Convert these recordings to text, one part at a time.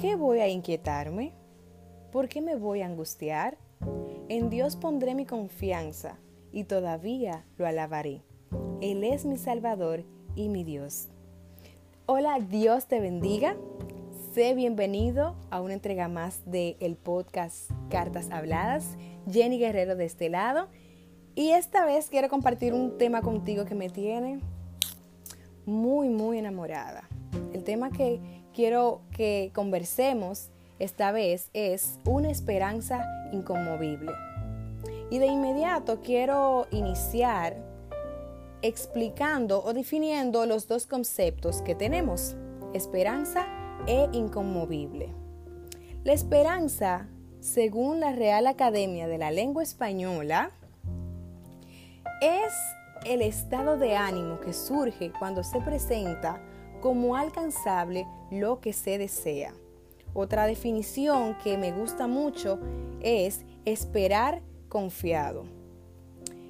qué voy a inquietarme? ¿Por qué me voy a angustiar? En Dios pondré mi confianza y todavía lo alabaré. Él es mi Salvador y mi Dios. Hola, Dios te bendiga. Sé bienvenido a una entrega más del el podcast Cartas Habladas. Jenny Guerrero de este lado. Y esta vez quiero compartir un tema contigo que me tiene muy, muy enamorada. El tema que quiero que conversemos esta vez es una esperanza inconmovible. Y de inmediato quiero iniciar explicando o definiendo los dos conceptos que tenemos, esperanza e inconmovible. La esperanza, según la Real Academia de la Lengua Española, es el estado de ánimo que surge cuando se presenta como alcanzable lo que se desea. Otra definición que me gusta mucho es esperar confiado.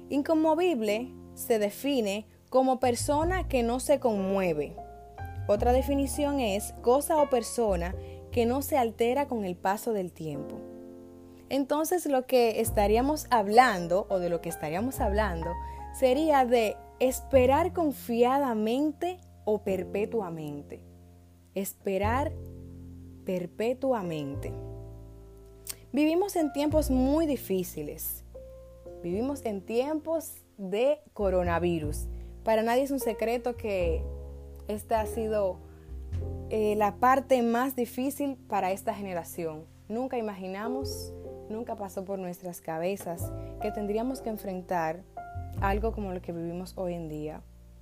Inconmovible se define como persona que no se conmueve. Otra definición es cosa o persona que no se altera con el paso del tiempo. Entonces lo que estaríamos hablando o de lo que estaríamos hablando sería de esperar confiadamente o perpetuamente. Esperar perpetuamente. Vivimos en tiempos muy difíciles. Vivimos en tiempos de coronavirus. Para nadie es un secreto que esta ha sido eh, la parte más difícil para esta generación. Nunca imaginamos, nunca pasó por nuestras cabezas que tendríamos que enfrentar algo como lo que vivimos hoy en día.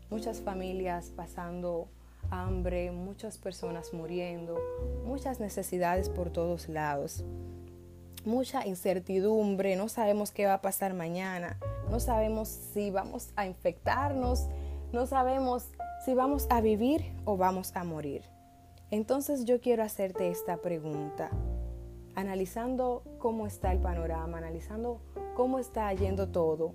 Muchas familias pasando hambre, muchas personas muriendo, muchas necesidades por todos lados, mucha incertidumbre, no sabemos qué va a pasar mañana, no sabemos si vamos a infectarnos, no sabemos si vamos a vivir o vamos a morir. Entonces yo quiero hacerte esta pregunta, analizando cómo está el panorama, analizando cómo está yendo todo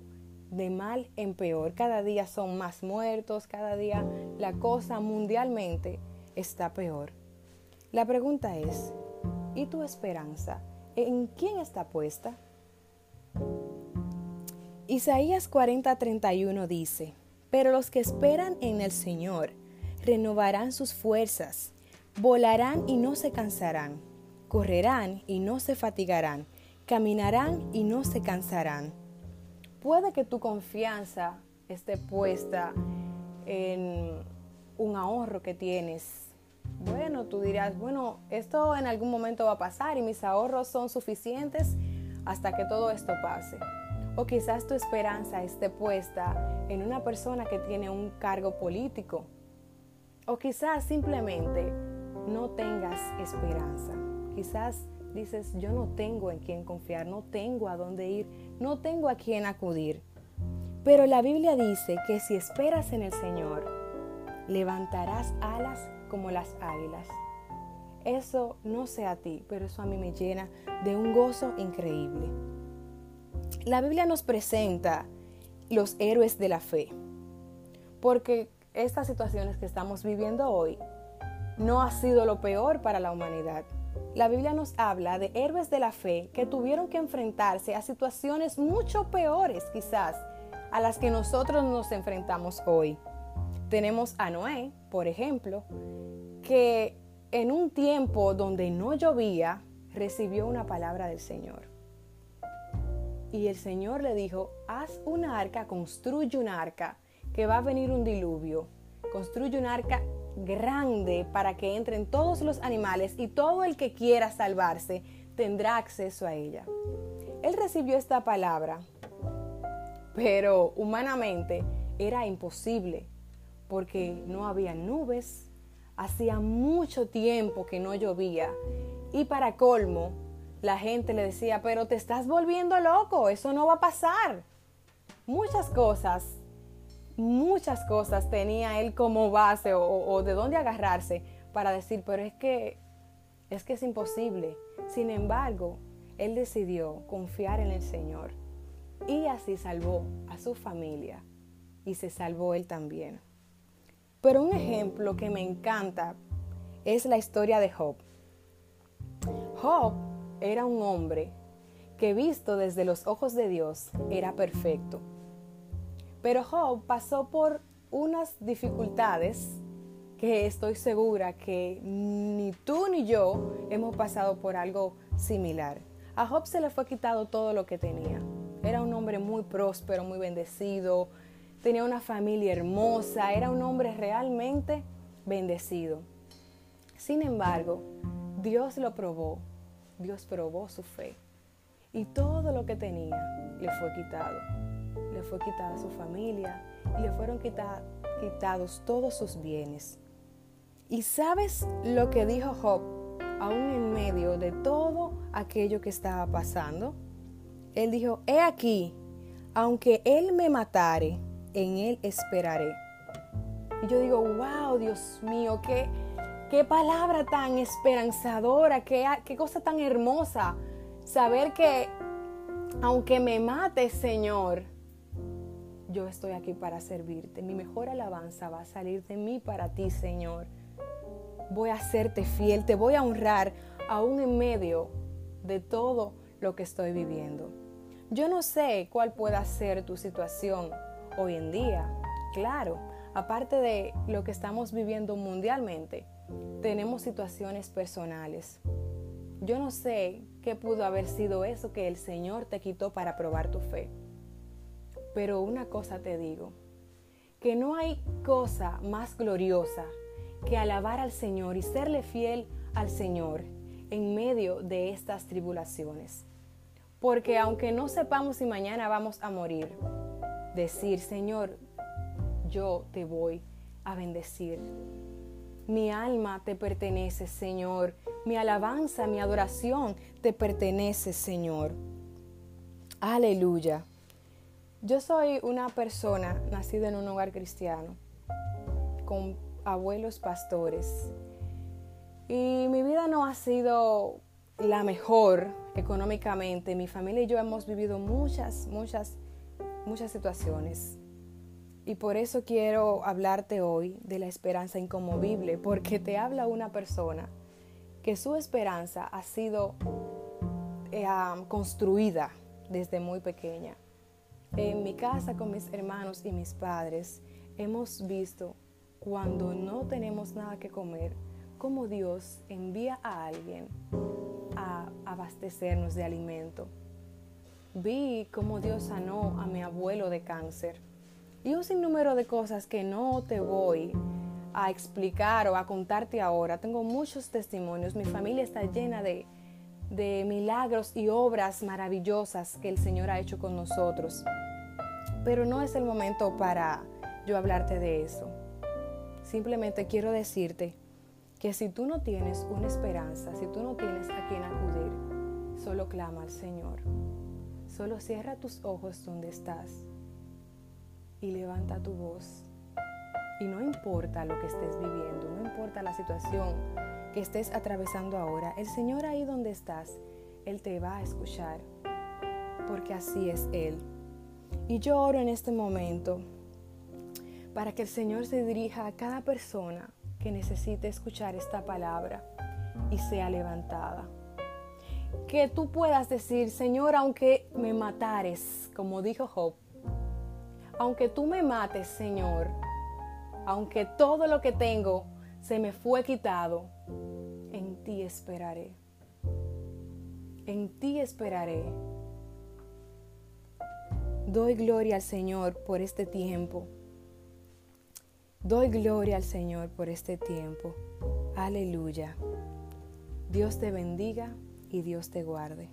de mal en peor. Cada día son más muertos, cada día la cosa mundialmente está peor. La pregunta es, ¿y tu esperanza? ¿En quién está puesta? Isaías 40:31 dice, pero los que esperan en el Señor renovarán sus fuerzas, volarán y no se cansarán, correrán y no se fatigarán, caminarán y no se cansarán puede que tu confianza esté puesta en un ahorro que tienes. Bueno, tú dirás, bueno, esto en algún momento va a pasar y mis ahorros son suficientes hasta que todo esto pase. O quizás tu esperanza esté puesta en una persona que tiene un cargo político. O quizás simplemente no tengas esperanza. Quizás dices, yo no tengo en quién confiar, no tengo a dónde ir, no tengo a quién acudir. Pero la Biblia dice que si esperas en el Señor, levantarás alas como las águilas. Eso no sé a ti, pero eso a mí me llena de un gozo increíble. La Biblia nos presenta los héroes de la fe, porque estas situaciones que estamos viviendo hoy no ha sido lo peor para la humanidad la Biblia nos habla de héroes de la fe que tuvieron que enfrentarse a situaciones mucho peores quizás a las que nosotros nos enfrentamos hoy. Tenemos a Noé, por ejemplo, que en un tiempo donde no llovía, recibió una palabra del Señor. Y el Señor le dijo, haz una arca, construye una arca, que va a venir un diluvio. Construye una arca grande para que entren todos los animales y todo el que quiera salvarse tendrá acceso a ella. Él recibió esta palabra, pero humanamente era imposible porque no había nubes, hacía mucho tiempo que no llovía y para colmo la gente le decía, pero te estás volviendo loco, eso no va a pasar. Muchas cosas muchas cosas tenía él como base o, de dónde agarrarse para decir, pero es que es que es imposible. Sin embargo, él decidió confiar en el Señor y así salvó a su familia y se salvó él también. Pero un ejemplo que me encanta es la historia de Job. Job era un hombre que visto desde los ojos de Dios era perfecto. Pero Job pasó por unas dificultades que estoy segura que ni tú ni yo hemos pasado por algo similar. A Job se le fue quitado todo lo que tenía. Era un hombre muy próspero, muy bendecido, tenía una familia hermosa, era un hombre realmente bendecido. Sin embargo, Dios lo probó, Dios probó su fe y todo lo que tenía le fue quitado. Le fue quitada su familia y le fueron quitados todos sus bienes. ¿Y sabes lo que dijo Job aún en medio de todo aquello que estaba pasando? Él dijo, he aquí, aunque él me matare, en él esperaré. Y yo digo, wow, Dios mío, qué, qué palabra tan esperanzadora, qué, qué cosa tan hermosa. Saber que aunque me mate, Señor, yo estoy aquí para servirte. Mi mejor alabanza va a salir de mí para ti, Señor voy a hacerte fiel, te voy a honrar aún en medio de todo lo que estoy viviendo. Yo no sé cuál pueda ser tu situación hoy en día. Claro, aparte de lo que estamos viviendo mundialmente, tenemos situaciones personales. Yo no sé qué pudo haber sido eso que el Señor te quitó para probar tu fe. Pero una cosa te digo, que no hay cosa más gloriosa que alabar al Señor y serle fiel al Señor en medio de estas tribulaciones. Porque aunque no sepamos si mañana vamos a morir, decir, Señor, yo te voy a bendecir. Mi alma te pertenece, Señor. Mi alabanza, mi adoración te pertenece, Señor. Aleluya. Yo soy una persona nacida en un hogar cristiano, con abuelos pastores. Y mi vida no ha sido la mejor económicamente. Mi familia y yo hemos vivido muchas, muchas, muchas situaciones. Y por eso quiero hablarte hoy de la esperanza incomovible, porque te habla una persona que su esperanza ha sido eh, construida desde muy pequeña. En mi casa con mis hermanos y mis padres hemos visto cuando no tenemos nada que comer, cómo Dios envía a alguien a abastecernos de alimento. Vi cómo Dios sanó a mi abuelo de cáncer y un sinnúmero de cosas que no te voy a explicar o a contarte ahora. Tengo muchos testimonios, mi familia está llena de, de milagros y obras maravillosas que el Señor ha hecho con nosotros. Pero no es el momento para yo hablarte de eso. Simplemente quiero decirte que si tú no tienes una esperanza, si tú no tienes a quien acudir, solo clama al Señor. Solo cierra tus ojos donde estás y levanta tu voz. Y no importa lo que estés viviendo, no importa la situación que estés atravesando ahora, el Señor ahí donde estás, Él te va a escuchar, porque así es Él. Y yo oro en este momento para que el Señor se dirija a cada persona que necesite escuchar esta palabra y sea levantada. Que tú puedas decir, Señor, aunque me matares, como dijo Job, aunque tú me mates, Señor, aunque todo lo que tengo se me fue quitado, esperaré. En ti esperaré. Doy gloria al Señor por este tiempo. Doy gloria al Señor por este tiempo. Aleluya. Dios te bendiga y Dios te guarde.